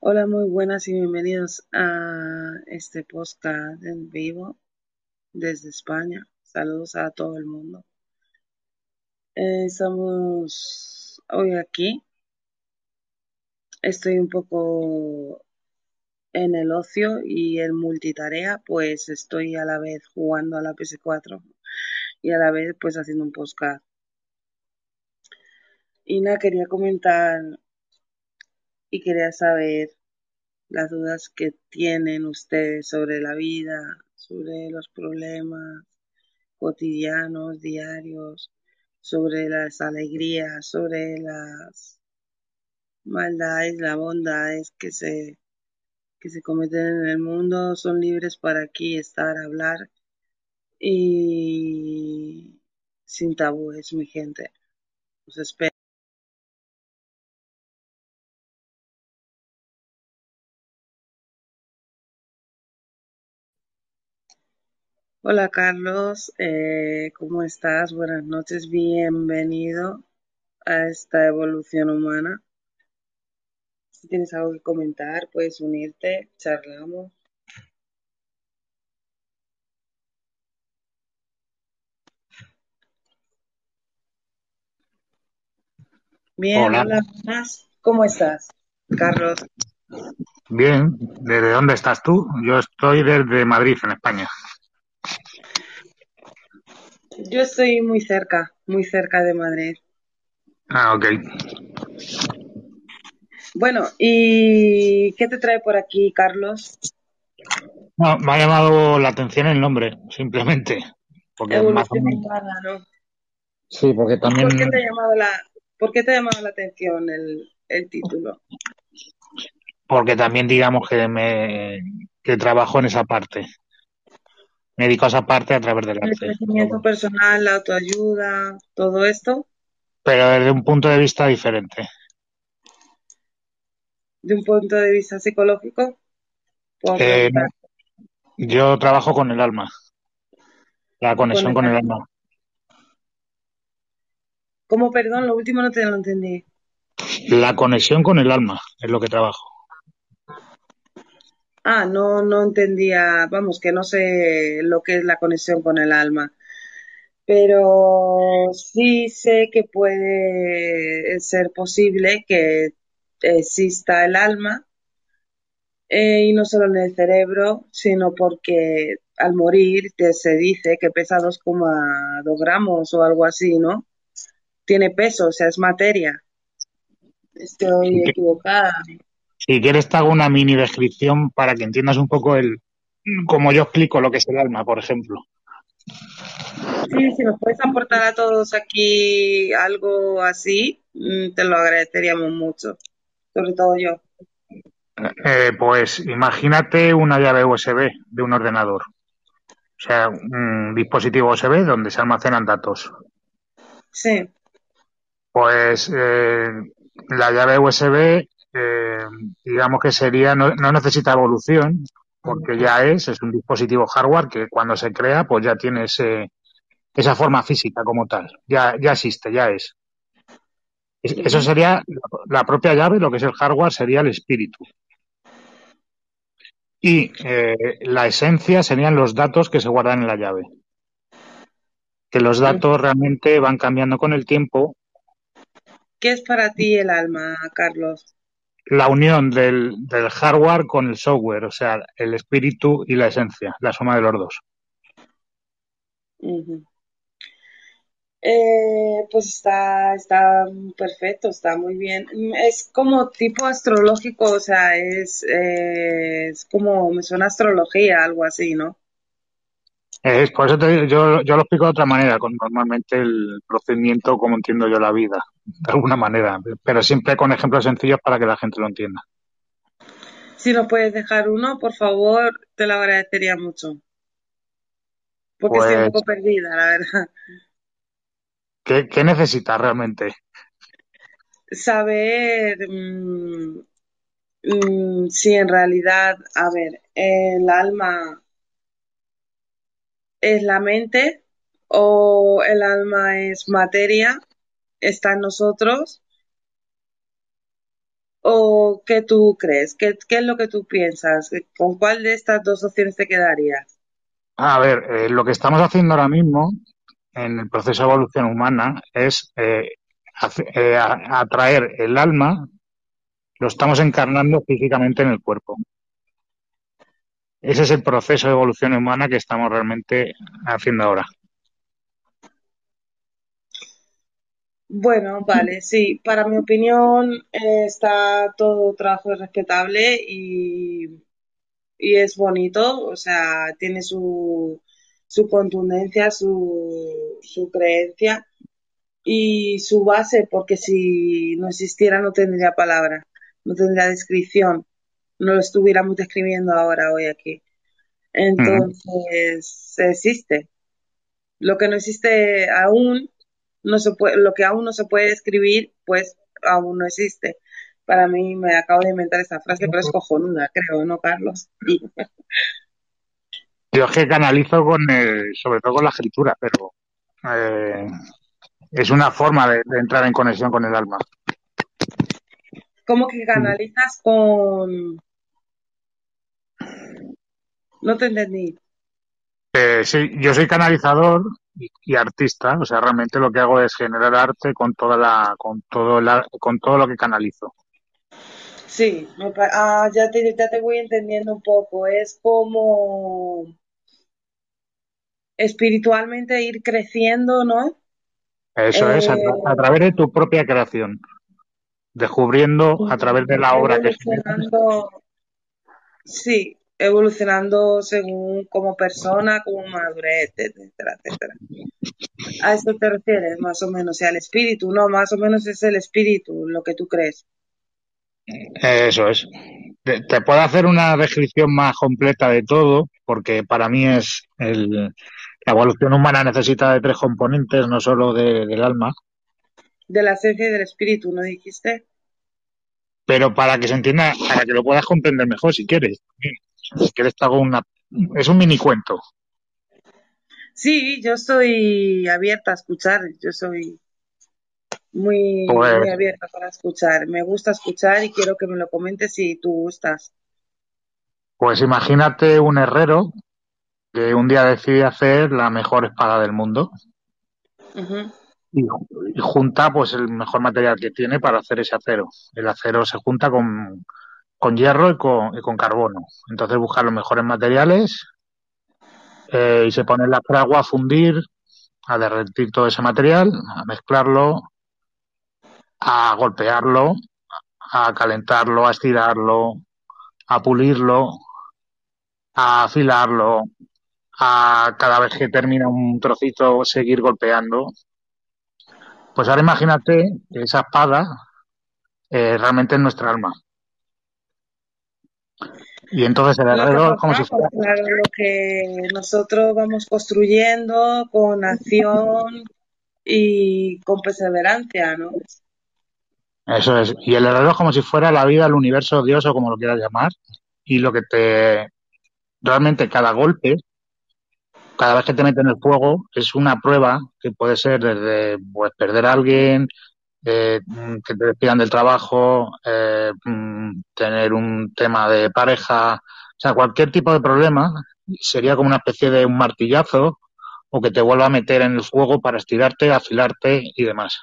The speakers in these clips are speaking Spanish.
Hola, muy buenas y bienvenidos a este podcast en vivo desde España. Saludos a todo el mundo. Eh, estamos hoy aquí. Estoy un poco en el ocio y en multitarea, pues estoy a la vez jugando a la PS4 y a la vez pues haciendo un podcast. Y nada, quería comentar y quería saber las dudas que tienen ustedes sobre la vida, sobre los problemas cotidianos, diarios, sobre las alegrías, sobre las maldades, las bondades que se, que se cometen en el mundo, son libres para aquí estar, hablar y sin tabúes, mi gente. Os espero. Hola Carlos, eh, ¿cómo estás? Buenas noches, bienvenido a esta evolución humana. Si tienes algo que comentar, puedes unirte, charlamos. Bien, Hola. hola, más. ¿Cómo estás, Carlos? Bien, ¿desde dónde estás tú? Yo estoy desde Madrid, en España. Yo estoy muy cerca, muy cerca de Madrid. Ah, ok. Bueno, ¿y qué te trae por aquí, Carlos? No, me ha llamado la atención el nombre, simplemente. Porque más o Evolución menos. humana, ¿no? Sí, porque también. ¿Por qué te ha llamado la, por qué te ha llamado la atención el, el título? Porque también digamos que me que trabajo en esa parte. Me dedico a esa parte a través del El arte. crecimiento personal, la autoayuda, todo esto, Pero desde un punto de vista diferente. de un punto de vista psicológico, Eh, yo trabajo con el alma. La conexión Con con el el alma. ¿Cómo, perdón? Lo último no te lo entendí. La conexión con el alma es lo que trabajo. Ah, no, no entendía, vamos, que no sé lo que es la conexión con el alma, pero sí sé que puede ser posible que exista el alma, eh, y no solo en el cerebro, sino porque al morir te- se dice que pesa 2,2 gramos o algo así, ¿no? Tiene peso, o sea, es materia. Estoy equivocada. Si quieres te hago una mini descripción para que entiendas un poco el como yo explico lo que es el alma, por ejemplo. Sí, si nos puedes aportar a todos aquí algo así, mm, te lo agradeceríamos mucho, sobre todo yo. Eh, pues imagínate una llave USB de un ordenador, o sea, un dispositivo USB donde se almacenan datos. Sí, Pues eh, la llave USB, eh, digamos que sería, no, no necesita evolución, porque ya es, es un dispositivo hardware que cuando se crea, pues ya tiene ese, esa forma física como tal, ya, ya existe, ya es. Es- Eso sería la propia llave, lo que es el hardware sería el espíritu. Y eh, la esencia serían los datos que se guardan en la llave. Que los datos realmente van cambiando con el tiempo. ¿Qué es para ti el alma, Carlos? La unión del, del hardware con el software, o sea, el espíritu y la esencia, la suma de los dos. Eh, pues está, está perfecto, está muy bien. Es como tipo astrológico, o sea, es, eh, es como, me suena astrología, algo así, ¿no? Es, por eso te digo, yo, yo lo explico de otra manera, con normalmente el procedimiento como entiendo yo la vida, de alguna manera, pero siempre con ejemplos sencillos para que la gente lo entienda. Si nos puedes dejar uno, por favor, te lo agradecería mucho, porque estoy un Pues, poco perdida, la verdad. ¿qué, qué necesitas realmente? Saber mm, mm, si en realidad, a ver, el alma es la mente o el alma es materia, está en nosotros ¿O qué tú crees? ¿Qué, es lo que tú piensas? ¿Con cuál de estas dos opciones te quedarías? A ver, eh, lo que estamos haciendo ahora mismo en el proceso de evolución humana es eh, eh, atraer el alma, lo estamos encarnando físicamente en el cuerpo. Ese es el proceso de evolución humana que estamos realmente haciendo ahora. Bueno, vale, sí, para mi opinión está todo trabajo respetable y, y es bonito, o sea, tiene su, su contundencia, su, su creencia y su base, porque si no existiera no tendría palabra, no tendría descripción, no lo estuviéramos describiendo ahora, hoy aquí. Entonces, existe. Lo que no existe aún, no se puede, lo que aún no se puede describir, pues aún no existe. Para mí me acabo de inventar esta frase, pero es cojonuda, creo, ¿no, Carlos? Yo es que canalizo con, sobre todo con la escritura, pero eh, es una forma de, entrar en conexión con el alma. ¿Cómo que canalizas con...? No te entendí. Eh, sí, yo soy canalizador y, artista, o sea, realmente lo que hago es generar arte con toda la, con todo con todo lo que canalizo. Sí, ah, ya, te, ya te voy entendiendo un poco. Es como espiritualmente ir creciendo, ¿no? Eso es, a, eh, través de tu propia creación, descubriendo a través de la obra que Sí, evolucionando según como persona, como madurez, etcétera, etcétera. A eso te refieres, más o menos, o sea, el espíritu, no, más o menos es el espíritu, lo que tú crees. Eso es. Te, puedo hacer una descripción más completa de todo, porque para mí es el, la evolución humana necesita de tres componentes, no solo del alma. De la esencia y del espíritu, ¿no dijiste? Pero para que se entienda, para que lo puedas comprender mejor, si quieres. Si quieres te hago una... Es un mini cuento. Sí, yo estoy abierta a escuchar. Yo soy muy, pues muy abierta para escuchar. Me gusta escuchar y quiero que me lo comentes si tú gustas. Pues imagínate un herrero que un día decide hacer la mejor espada del mundo. Y, junta pues el mejor material que tiene para hacer ese acero. El acero se junta con, con hierro y con, y con, carbono. Entonces busca los mejores materiales eh, y se pone la fragua a fundir, a derretir todo ese material, a mezclarlo, a golpearlo, a calentarlo, a estirarlo, a pulirlo, a afilarlo, a cada vez que termina un trocito seguir golpeando. Pues ahora imagínate que esa espada eh, realmente es nuestra alma. Y entonces el alrededor como si fuera... Claro, lo que nosotros vamos construyendo con acción y con perseverancia, ¿no? Eso es. Y el alrededor como si fuera la vida, el universo, Dios o como lo quieras llamar. Y lo que te... Realmente cada golpe cada vez que te meten en el fuego es una prueba que puede ser desde pues, perder a alguien, eh, que te despidan del trabajo, eh, mm, tener un tema de pareja, o sea, cualquier tipo de problema sería como una especie de un martillazo o que te vuelva a meter en el fuego para estirarte, afilarte y demás.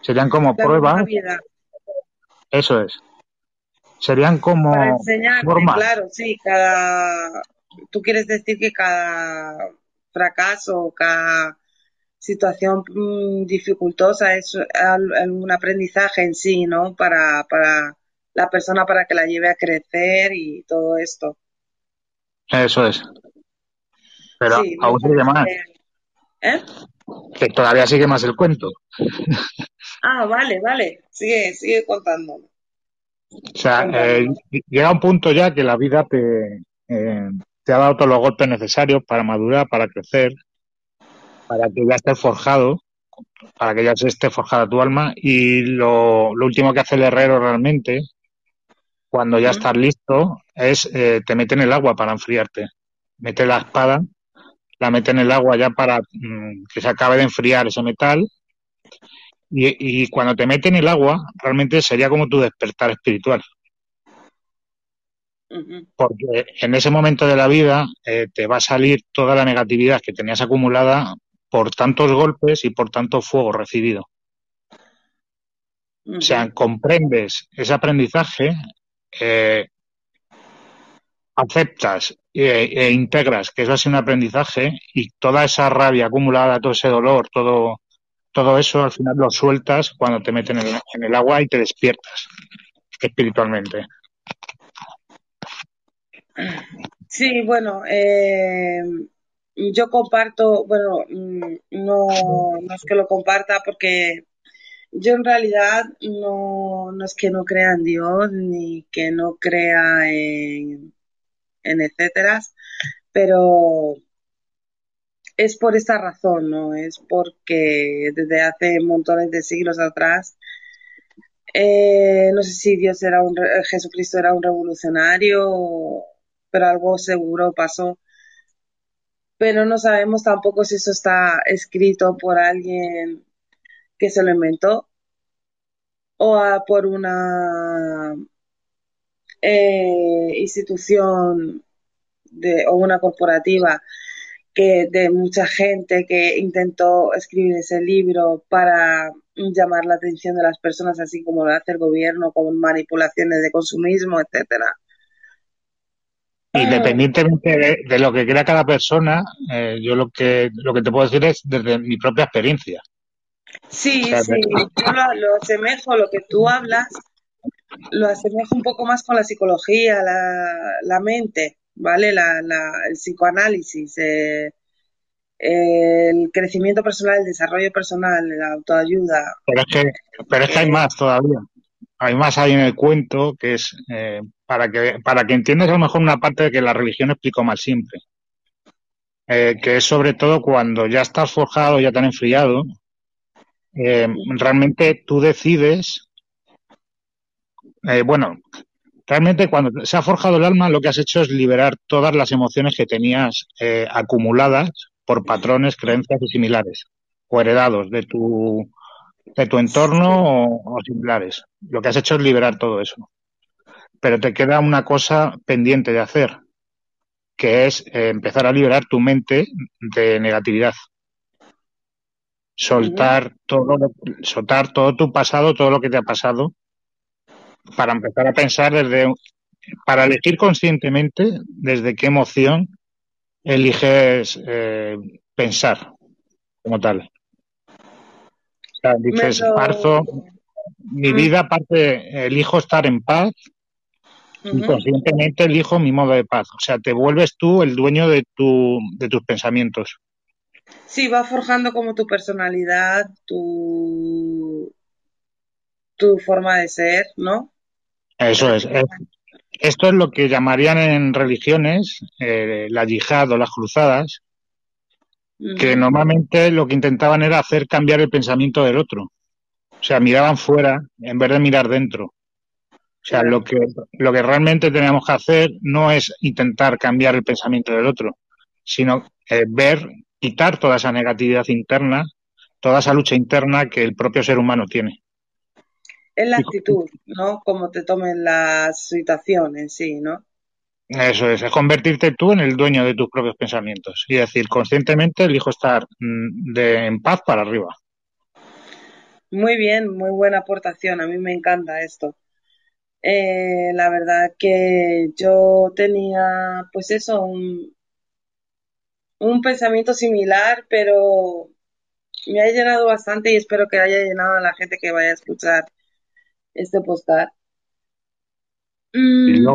Serían como pruebas. Eso es. Serían como para claro, sí, cada tú quieres decir que cada fracaso, cada situación mm, dificultosa es un aprendizaje en sí, ¿no? Para, para la persona para que la lleve a crecer y todo esto. Eso es. Pero aún sigue más. ¿Eh? Que todavía sigue más el cuento. ah, vale, vale. Sigue, sigue contando. O sea, eh, llega un punto ya que la vida te, eh, te ha dado todos los golpes necesarios para madurar, para crecer, para que ya estés forjado, para que ya se esté forjada tu alma. Y lo, último que hace el herrero realmente, cuando ya estás listo, es eh, te mete en el agua para enfriarte. Mete la espada, la mete en el agua ya para mm, que se acabe de enfriar ese metal. Y, y cuando te meten en el agua, realmente sería como tu despertar espiritual. Porque en ese momento de la vida eh, te va a salir toda la negatividad que tenías acumulada por tantos golpes y por tanto fuego recibido. O sea, comprendes ese aprendizaje, eh, aceptas e, e, integras que eso ha sido un aprendizaje y toda esa rabia acumulada, todo ese dolor, todo, todo eso al final lo sueltas cuando te meten en el agua y te despiertas espiritualmente. Sí, bueno, eh, yo comparto, bueno, mm, no, es que lo comparta porque yo en realidad no, no es que no crea en Dios ni que no crea en, en etcétera, pero es por esta razón, ¿no? Es porque desde hace montones de siglos atrás eh, no sé si Dios era un, Jesucristo era un revolucionario pero algo seguro pasó. Pero no sabemos tampoco si eso está escrito por alguien que se lo inventó o por una eh, institución o una corporativa que de mucha gente que intentó escribir ese libro para llamar la atención de las personas así como lo hace el gobierno con manipulaciones de consumismo, etcétera. Independientemente de, lo que crea cada persona, eh, yo lo que lo que te puedo decir es desde mi propia experiencia. Sí, sí, yo lo, asemejo, lo que tú hablas, lo asemejo un poco más con la psicología, la, la mente, ¿vale? La, la, el psicoanálisis, eh, el crecimiento personal, el desarrollo personal, la autoayuda. Pero es que, pero es que hay eh, más todavía. Hay más ahí en el cuento que es para que, para que entiendas a lo mejor una parte de que la religión explico mal siempre. Eh, que es sobre todo cuando ya estás forjado, ya te han enfriado, eh, realmente tú decides, eh, bueno, realmente cuando se ha forjado el alma lo que has hecho es liberar todas las emociones que tenías acumuladas por patrones, creencias y similares, o heredados de tu, de tu entorno o similares. Lo que has hecho es liberar todo eso pero te queda una cosa pendiente de hacer, que es eh, empezar a liberar tu mente de negatividad. Soltar todo, soltar todo tu pasado, todo lo que te ha pasado, para empezar a pensar desde, para elegir conscientemente desde qué emoción eliges eh, pensar como tal. O sea, dices, parzo, mi mm. vida parte, elijo estar en paz y conscientemente elijo mi modo de paz. O sea, te vuelves tú el dueño de, tu, de tus pensamientos. Sí, va forjando como tu personalidad, tu, tu forma de ser, ¿no? Eso es. Esto es lo que llamarían en religiones eh, la yihad o las cruzadas, que normalmente lo que intentaban era hacer cambiar el pensamiento del otro. O sea, miraban fuera en vez de mirar dentro. O sea, lo que, lo que realmente tenemos que hacer no es intentar cambiar el pensamiento del otro, sino eh, ver, quitar toda esa negatividad interna, toda esa lucha interna que el propio ser humano tiene. Es la actitud, ¿no? Como te tomen las situaciones, sí, ¿no? Eso es, es convertirte tú en el dueño de tus propios pensamientos y decir conscientemente elijo estar mm, de, en paz para arriba. Muy bien, muy buena aportación, a mí me encanta esto. Eh, la verdad que yo tenía, pues eso, un, un pensamiento similar, pero me ha llenado bastante y espero que haya llenado a la gente que vaya a escuchar este postar. Mm,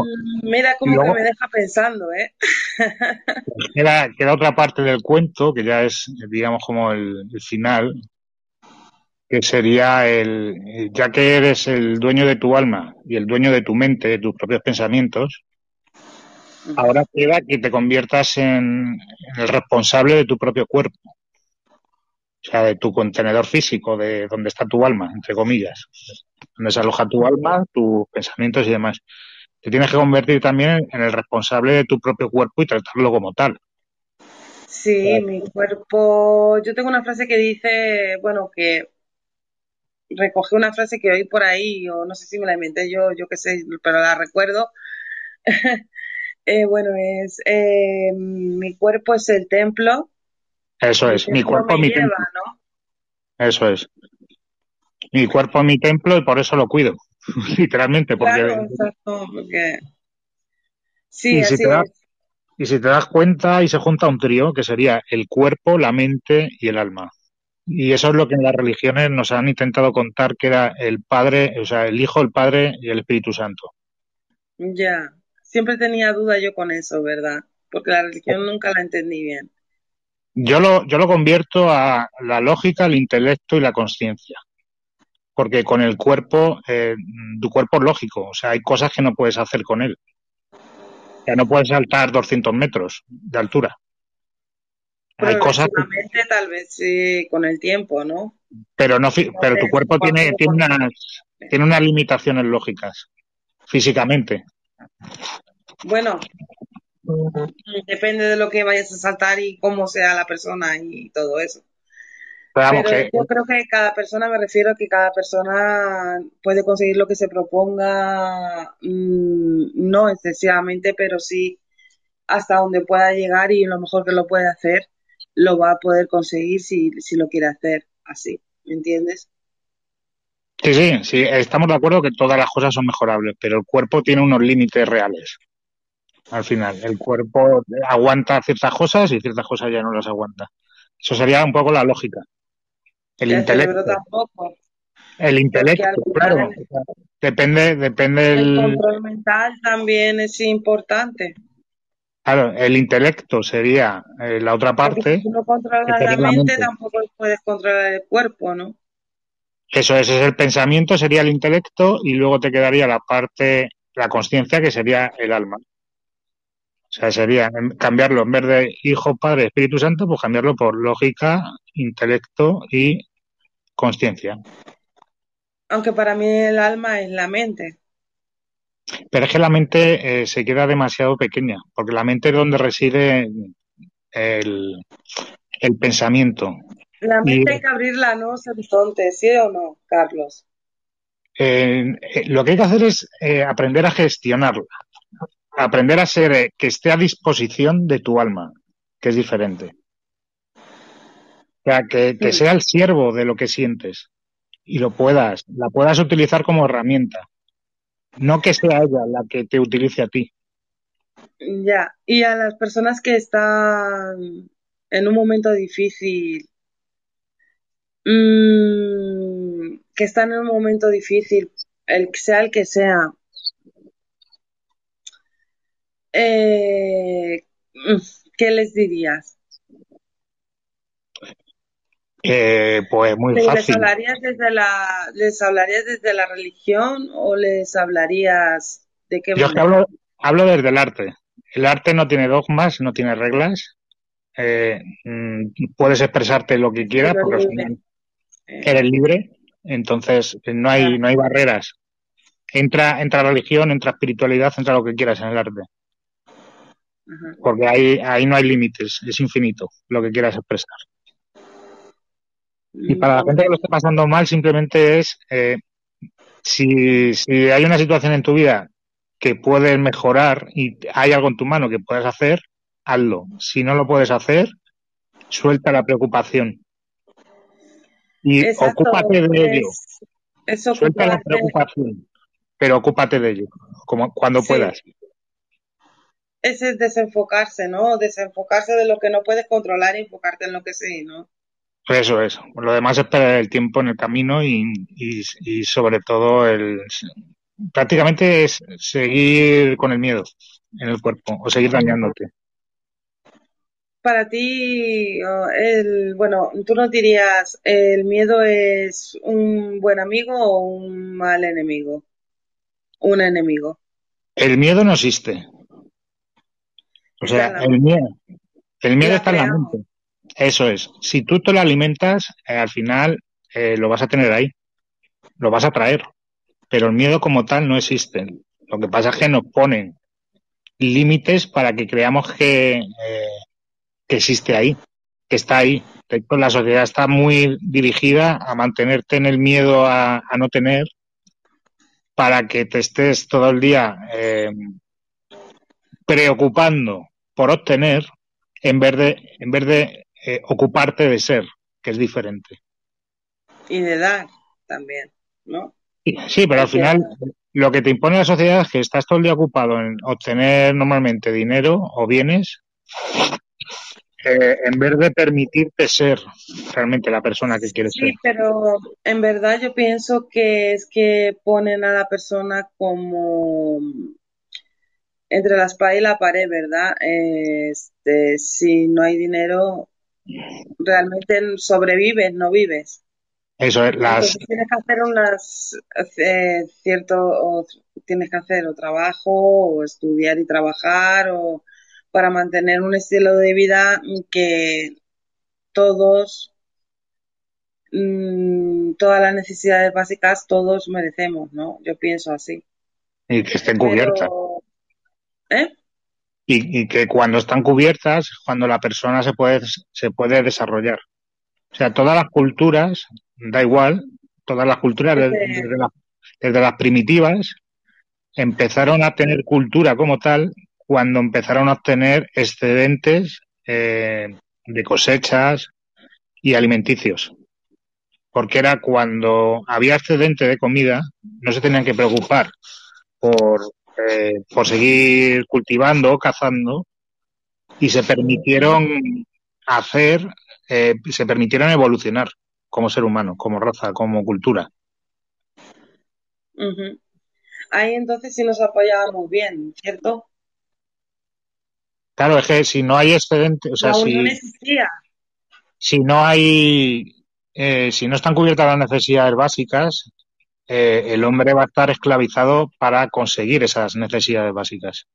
mira como que me deja pensando, ¿eh? queda, queda, otra parte del cuento que ya es, digamos, como el final, que sería el, ya que eres el dueño de tu alma y el dueño de tu mente, de tus propios pensamientos, ahora queda que te conviertas en, el responsable de tu propio cuerpo. O sea, de tu contenedor físico, de donde está tu alma, entre comillas. Donde se aloja tu alma, tus pensamientos y demás. Te tienes que convertir también en el responsable de tu propio cuerpo y tratarlo como tal. Sí, mi cuerpo. Yo tengo una frase que dice, bueno, que recogí una frase que oí por ahí, o no sé si me la inventé yo, yo qué sé, pero la recuerdo. eh, bueno, es eh, mi cuerpo es el templo. Eso es, mi cuerpo, mi templo. Eso es. Mi cuerpo es mi templo y por eso lo cuido, literalmente. Porque... Claro, exacto, porque... Sí, y así si te das, Y si te das cuenta, y se junta un trío que sería el cuerpo, la mente y el alma. Y eso es lo que en las religiones nos han intentado contar que era el Padre, o sea, el Hijo, el Padre y el Espíritu Santo. Ya, siempre tenía duda yo con eso, ¿verdad? Porque la religión nunca la entendí bien. Yo lo, yo lo convierto a la lógica, el intelecto y la conciencia. Porque con el cuerpo, eh, tu cuerpo es lógico, o sea, hay cosas que no puedes hacer con él. Sea, no puedes saltar 200 metros de altura. Hay cosas tal vez sí, con el tiempo, ¿no? Pero no, pero tu cuerpo tiene tiene unas tiene unas limitaciones lógicas físicamente. Bueno, depende de lo que vayas a saltar y cómo sea la persona y todo eso. Pero, yo creo que cada persona, me refiero a que cada persona puede conseguir lo que se proponga, mm, no excesivamente, pero sí hasta donde pueda llegar y lo mejor que lo puede hacer lo va a poder conseguir si, si lo quiere hacer así, ¿me entiendes? Sí, sí, sí, estamos de acuerdo que todas las cosas son mejorables, pero el cuerpo tiene unos límites reales. Al final, el cuerpo aguanta ciertas cosas y ciertas cosas ya no las aguanta. Eso sería un poco la lógica. El intelecto. El intelecto, claro. Depende, depende el control mental también es importante. Claro, el intelecto sería eh, la otra parte. si no controlas la mente, tampoco puedes controlar el cuerpo, ¿no? Eso es, es el pensamiento, sería el intelecto, y luego te quedaría la parte, la conciencia, que sería el alma. O sea, sería cambiarlo en vez de Hijo, Padre, Espíritu Santo, pues cambiarlo por lógica, intelecto y conciencia. Aunque para mí el alma es la mente. Pero es que la mente eh, se queda demasiado pequeña, porque la mente es donde reside el, el pensamiento. La mente hay que abrirla, ¿no, horizonte, ¿Sí o no, Carlos? Eh, eh, lo que hay que hacer es aprender a gestionarla, aprender a ser que esté a disposición de tu alma, que es diferente. O sea, que, que sea el siervo de lo que sientes y lo puedas, la puedas utilizar como herramienta no que sea ella la que te utilice a ti. Ya, y a las personas que están en un momento difícil, mmm, que están en un momento difícil, el sea el que sea, eh, ¿qué les dirías? Eh, pues muy fácil. ¿Les hablarías, desde la, ¿Les hablarías desde la religión o les hablarías de qué Yo hablo, hablo desde el arte. El arte no tiene dogmas, no tiene reglas. Eh, mm, puedes expresarte lo que quieras porque eres libre. Entonces no hay, no hay barreras. Entra, entra religión, entra espiritualidad, entra lo que quieras en el arte. Porque ahí, ahí no hay límites, es infinito lo que quieras expresar. Y para la gente que lo esté pasando mal, simplemente es, eh, si, si hay una situación en tu vida que puedes mejorar y hay algo en tu mano que puedes hacer, hazlo. Si no lo puedes hacer, suelta la preocupación. Y ocúpate de ello. suelta la preocupación, pero ocúpate de ello, como cuando puedas. Ese es desenfocarse, ¿no? Desenfocarse de lo que no puedes controlar y enfocarte en lo que sí, ¿no? Eso es. Lo demás es perder el tiempo en el camino y, y, sobre todo el prácticamente es seguir con el miedo en el cuerpo o seguir dañándote. Para ti, el, bueno, tú no dirías, ¿el miedo es un buen amigo o un mal enemigo? Un enemigo. El miedo no existe. O sea, el miedo, el miedo está en la mente. Eso es. Si tú te lo alimentas, eh, al final eh, lo vas a tener ahí. Lo vas a traer. Pero el miedo como tal no existe. Lo que pasa es que nos ponen límites para que creamos que, eh, que existe ahí. que está ahí. La sociedad está muy dirigida a mantenerte en el miedo a, no tener para que te estés todo el día eh, preocupando por obtener en vez de, en vez de eh, ocuparte de ser, que es diferente. Y de dar también, ¿no? Sí, pero al final lo que te impone la sociedad es que estás todo el día ocupado en obtener normalmente dinero o bienes eh, en vez de permitirte ser realmente la persona que quieres ser. Sí, pero en verdad yo pienso que es que ponen a la persona como entre la espada y la pared, ¿verdad? Este, si no hay dinero, realmente sobrevives, no vives. Eso es, las... tienes que hacer unas, eh, cierto, tienes que hacer o trabajo, o estudiar y trabajar, o para mantener un estilo de vida que todos, mm, todas las necesidades básicas, todos merecemos, ¿no? Yo pienso así. Y que estén cubiertas. ¿Eh? Y, que cuando están cubiertas, cuando la persona se puede, se puede desarrollar. O sea, todas las culturas, da igual, todas las culturas, desde, las primitivas, empezaron a tener cultura como tal cuando empezaron a obtener excedentes eh, de cosechas y alimenticios. Porque era cuando había excedente de comida, no se tenían que preocupar por, eh, por seguir cultivando, cazando, y se permitieron hacer, eh, se permitieron evolucionar como ser humano, como raza, como cultura. Ahí entonces sí nos apoyábamos bien, ¿cierto? Claro, es que si no hay excedente, o sea, si, no existía. si no hay, eh, si no están cubiertas las necesidades básicas, eh, el hombre va a estar esclavizado para conseguir esas necesidades básicas.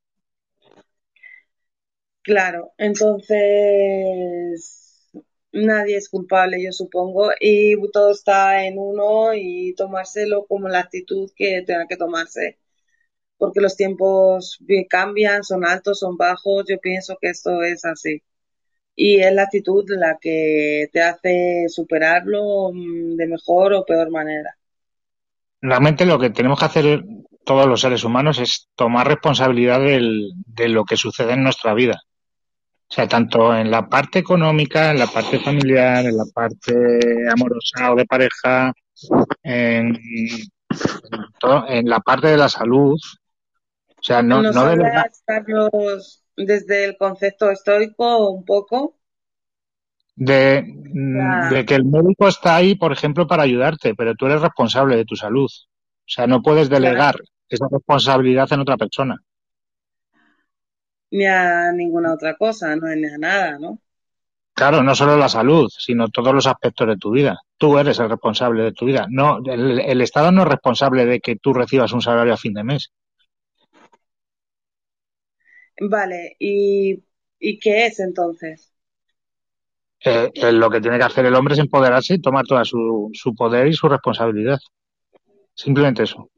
Claro, entonces nadie es culpable, yo supongo, y todo está en uno y tomárselo como la actitud que tenga que tomarse, porque los tiempos cambian, son altos, son bajos, yo pienso que esto es así. Y es la actitud la que te hace superarlo mm, de mejor o peor manera. Realmente lo que tenemos que hacer todos los seres humanos es tomar responsabilidad de lo que sucede en nuestra vida. O sea, tanto en la parte económica, en la parte familiar, en la parte amorosa o de pareja, en, en, la parte de la salud. O sea, no, ¿Nos no Carlos, desde el concepto estoico un poco? De, de, que el médico está ahí, por ejemplo, para ayudarte, pero tú eres responsable de tu salud. O sea, no puedes delegar esa responsabilidad en otra persona ni a ninguna otra cosa, no ni a nada, ¿no? Claro, no solo la salud, sino todos los aspectos de tu vida. Tú eres el responsable de tu vida. No, el, Estado no es responsable de que tú recibas un salario a fin de mes. Vale, ¿y, qué es entonces? Eh, eh, lo que tiene que hacer el hombre es empoderarse y tomar todo su, su poder y su responsabilidad. Simplemente eso.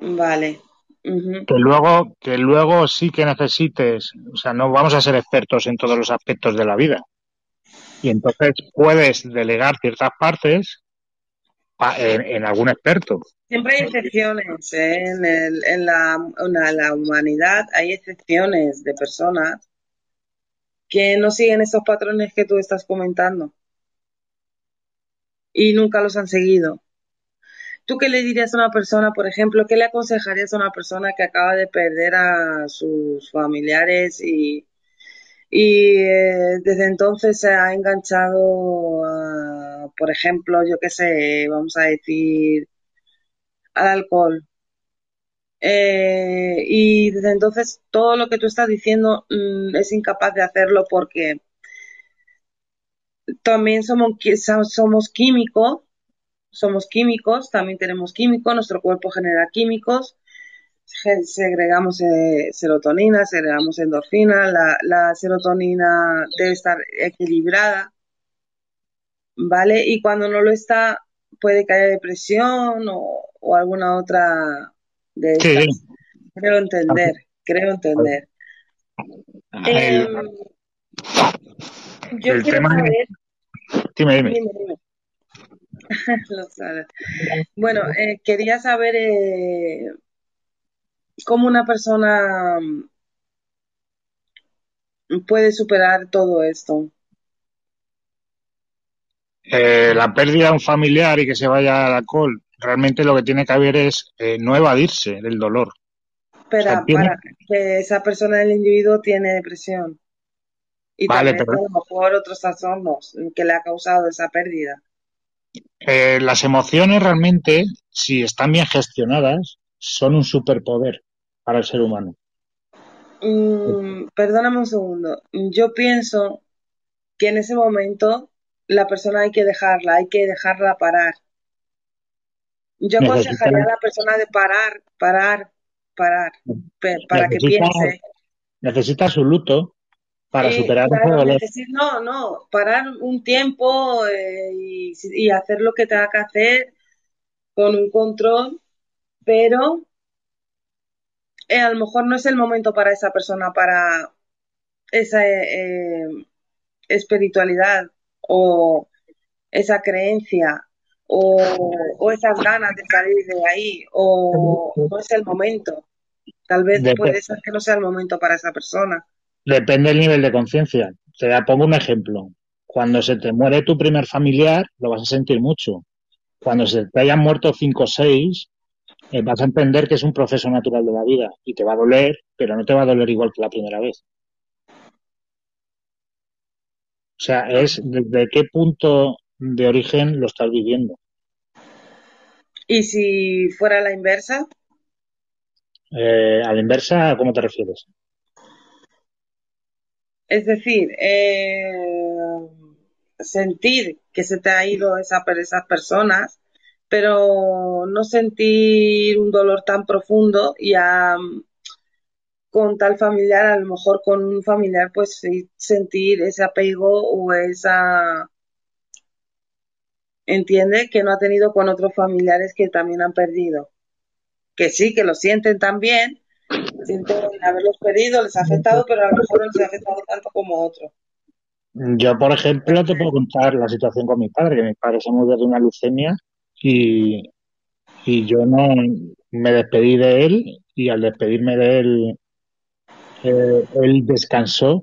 Vale, que luego, que luego sí que necesites, o sea, no vamos a ser expertos en todos los aspectos de la vida. Y entonces puedes delegar ciertas partes en, algún experto. Siempre hay excepciones ¿eh? en, en, la, en la humanidad, hay excepciones de personas que no siguen esos patrones que tú estás comentando y nunca los han seguido. ¿Tú qué le dirías a una persona, por ejemplo, qué le aconsejarías a una persona que acaba de perder a sus familiares y, eh, desde entonces se ha enganchado, a, por ejemplo, yo qué sé, vamos a decir, al alcohol? Eh, y desde entonces todo lo que tú estás diciendo mm, es incapaz de hacerlo porque también somos, somos químicos somos químicos, también tenemos químicos, nuestro cuerpo genera químicos, segregamos eh, serotonina, segregamos endorfina, la, serotonina debe estar equilibrada, ¿vale? Y cuando no lo está, puede haya depresión o, alguna otra de. Creo entender, creo entender. Em, Yo el quiero tema saber... Dime, dime. Dime, dime. Lo sabes. Bueno, eh, quería saber eh, cómo una persona puede superar todo esto. Eh, la pérdida de un familiar y que se vaya al alcohol, realmente lo que tiene que haber es eh, no evadirse del dolor. Pero O sea, tiene- para que esa persona, el individuo, tiene depresión. Y Vale, también pero- a lo mejor otros trastornos que le ha causado esa pérdida. Eh, las emociones realmente, si están bien gestionadas, son un superpoder para el ser humano. Mm, perdóname un segundo. Yo pienso que en ese momento la persona hay que dejarla, hay que dejarla parar. Yo aconsejaría a la persona de parar, parar, parar, para que piense. Necesita su luto para Eh, superar ese claro, dolor. necesi- no, no, parar un tiempo eh, y, y hacer lo que tenga que hacer con un control, pero eh, a lo mejor no es el momento para esa persona, para esa eh, espiritualidad o esa creencia o, o esas ganas de salir de ahí o no es el momento. Tal vez Dep- puede ser que no sea el momento para esa persona. Depende del nivel de conciencia. Te pongo un ejemplo. Cuando se te muere tu primer familiar, lo vas a sentir mucho. Cuando se te hayan muerto cinco o seis, eh, vas a entender que es un proceso natural de la vida y te va a doler, pero no te va a doler igual que la primera vez. O sea, es desde qué punto de origen lo estás viviendo. Y si fuera la inversa, Eh, a la inversa, ¿cómo te refieres? es decir, eh, sentir que se te ha ido esa, esas personas, pero no sentir un dolor tan profundo y a, con tal familiar, a lo mejor con un familiar, pues sentir ese apego o esa, entiende, que no ha tenido con otros familiares que también han perdido. Que sí, que lo sienten también, sienten haberlos perdido, les ha afectado, pero a lo mejor no les ha afectado tanto como otro. Yo, por ejemplo, te puedo contar la situación con mi padre, que mi padre se murió de una leucemia y, y yo no me despedí de él y al despedirme de él, eh, él descansó,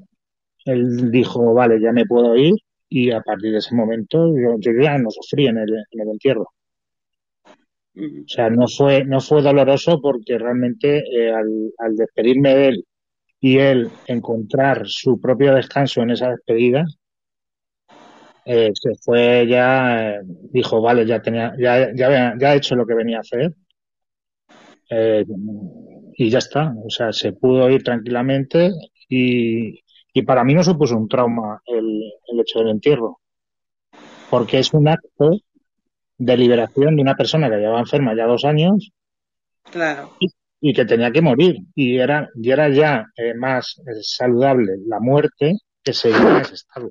él dijo, vale, ya me puedo ir y a partir de ese momento yo, yo ya no sufrí en el, en el entierro. O sea, no fue, no fue doloroso porque realmente eh, al, al despedirme de él y él encontrar su propio descanso en esa despedida, eh, se fue ya, eh, dijo, vale, ya tenía, ya, ya, ya he hecho lo que venía a hacer y ya está. O sea, se pudo ir tranquilamente y, y para mí no supuso un trauma el, el hecho del entierro, porque es un acto de liberación de una persona que llevaba enferma ya dos años Claro. y que tenía que morir y era, y era ya eh, más eh, saludable la muerte que seguir en ese estado.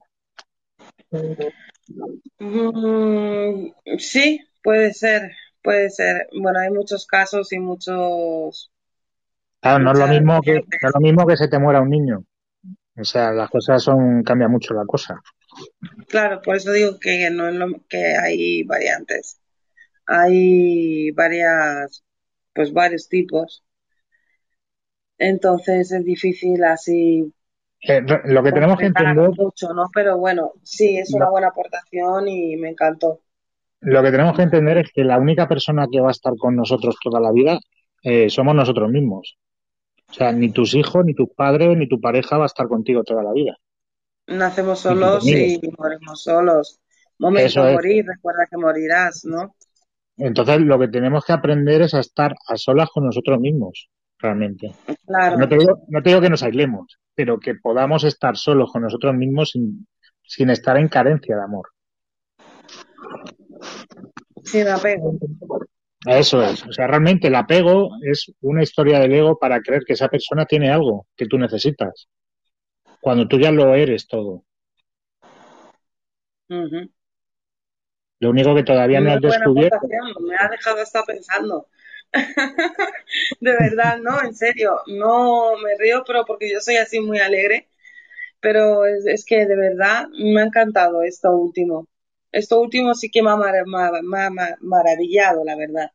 Mm, sí, puede ser, puede ser. Bueno, hay muchos casos y muchos... Claro, no es lo mismo que, no es lo mismo que se te muera un niño. O sea, las cosas son, cambia mucho la cosa. Claro, por eso digo que no es lo, que hay variantes. Hay varias, pues varios tipos. Entonces es difícil así Eh, lo que tenemos que entender, mucho, ¿no? Pero bueno, sí, es una buena aportación y me encantó. lo que tenemos que entender es que la única persona que va a estar con nosotros toda la vida eh, somos nosotros mismos. O sea, ni tus hijos, ni tus padres, ni tu pareja va a estar contigo toda la vida. Nacemos solos y morimos solos. Momento de morir, recuerda que morirás, ¿no? Entonces, lo que tenemos que aprender es a estar a solas con nosotros mismos, realmente. Claro, no te digo, no te digo que nos aislemos, pero que podamos estar solos con nosotros mismos sin, sin estar en carencia de amor. sin apego. Eso es. O sea, realmente el apego es una historia del ego para creer que esa persona tiene algo que tú necesitas, cuando tú ya lo eres todo. Lo único que todavía no Muy has descubierto, me ha dejado hasta pensando. De verdad, no, en serio, no me río, pero porque yo soy así muy alegre, pero es, es que de verdad me ha encantado esto último. Esto último sí que me ha, mar- ma- ma- ma- maravillado, la verdad.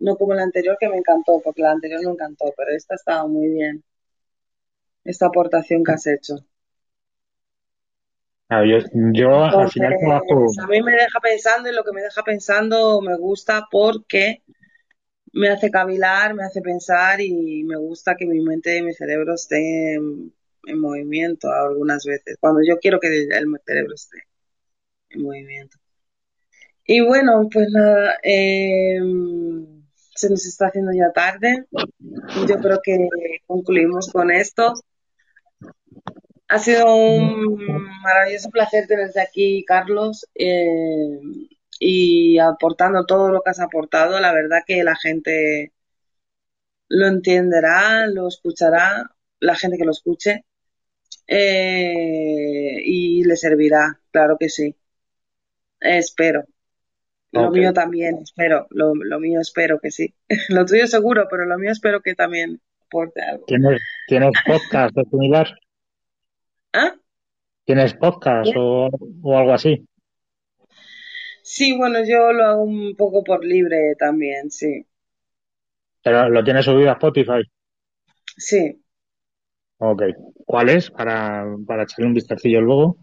No como la anterior que me encantó, porque la anterior me encantó, pero esta ha estado muy bien. Esta aportación que has hecho. Yo, yo al final trabajo. Entonces, a mí me deja pensando y lo que me deja pensando me gusta porque me hace cavilar, me hace pensar y me gusta que mi mente y mi cerebro estén en, en movimiento algunas veces, cuando yo quiero que el cerebro esté en movimiento. Y bueno, pues nada, eh, se nos está haciendo ya tarde. Yo creo que concluimos con esto. Ha sido un maravilloso placer tenerte aquí, Carlos, eh, y aportando todo lo que has aportado. La verdad que la gente lo entenderá, lo escuchará, la gente que lo escuche, eh, y le servirá, claro que sí. Espero. Lo mío también, espero. Lo, lo mío espero que sí. Lo tuyo seguro, pero lo mío espero que también aporte algo. ¿Tienes, ¿tienes podcast o similar? ¿Ah? ¿Tienes podcast o, o algo así? Sí, bueno, yo lo hago un poco por libre también, sí. Pero lo tienes subido a Spotify. Sí. Ok. ¿Cuál es? Para, para echarle un vistacillo luego.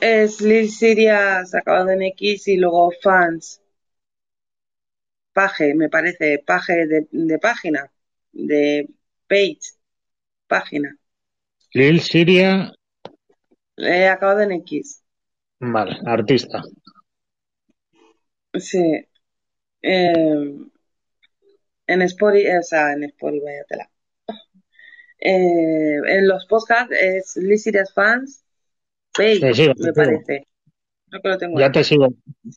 Es Lil Sirias acabado en X y luego fans. Page, me parece, page de, de página, de page, página. Lil Siria, He acabado en X. vale, artista. Sí. Eh, en Spotify, o sea, en Spotify, vaya tela. Eh, en los podcasts es Lil Sirias Fans Page, Te sigo, me parece. Creo que lo tengo Ya ahí. te sigo,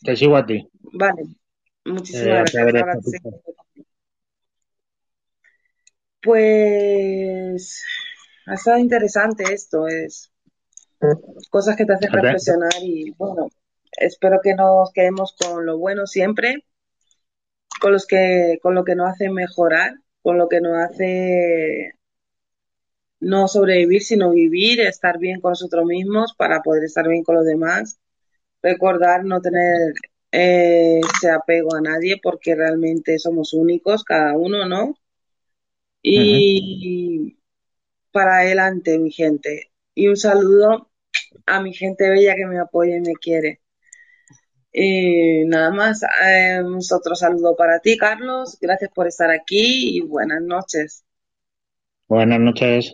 te sigo a ti. Vale. Eh, Muchísimas a gracias. través de Ahora te Spotify. sigo. Pues ha estado interesante esto, es cosas que te hacen reflexionar y bueno, espero que nos quedemos con lo bueno siempre, con los que, con lo que nos hace mejorar, con lo que nos hace no sobrevivir, sino vivir, estar bien con nosotros mismos para poder estar bien con los demás, recordar no tener eh, ese apego a nadie porque realmente somos únicos, cada uno, ¿no? Y para adelante, mi gente. Y un saludo a mi gente bella que me apoya y me quiere. Y nada más, eh, otro saludo para ti, Carlos. Gracias por estar aquí y buenas noches. Buenas noches.